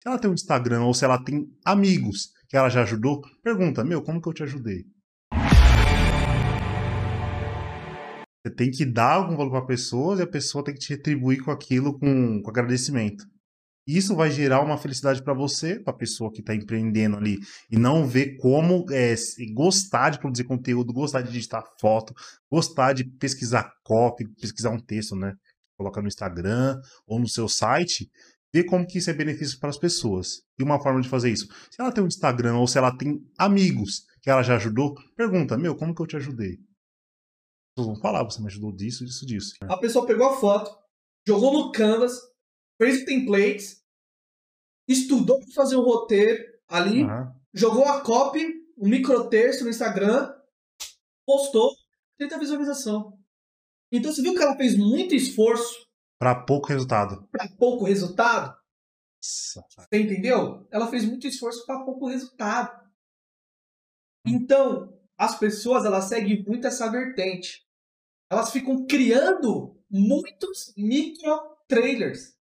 Se ela tem um Instagram ou se ela tem amigos que ela já ajudou, pergunta: Meu, como que eu te ajudei? Você tem que dar algum valor para a pessoa e a pessoa tem que te retribuir com aquilo com, com agradecimento. Isso vai gerar uma felicidade para você, para a pessoa que está empreendendo ali, e não ver como é, gostar de produzir conteúdo, gostar de digitar foto, gostar de pesquisar copy, pesquisar um texto, né? Colocar no Instagram ou no seu site, ver como que isso é benefício para as pessoas. E uma forma de fazer isso, se ela tem um Instagram ou se ela tem amigos que ela já ajudou, pergunta, meu, como que eu te ajudei? Vão falar, você me ajudou disso, disso, disso. A pessoa pegou a foto, jogou no Canvas, fez templates, estudou para fazer o roteiro ali, uhum. jogou a copy, um microtexto no Instagram, postou, 30 visualização. Então você viu que ela fez muito esforço para pouco resultado. Para pouco resultado? Você entendeu? Ela fez muito esforço para pouco resultado. Então, as pessoas elas seguem muito essa vertente. Elas ficam criando muitos micro trailers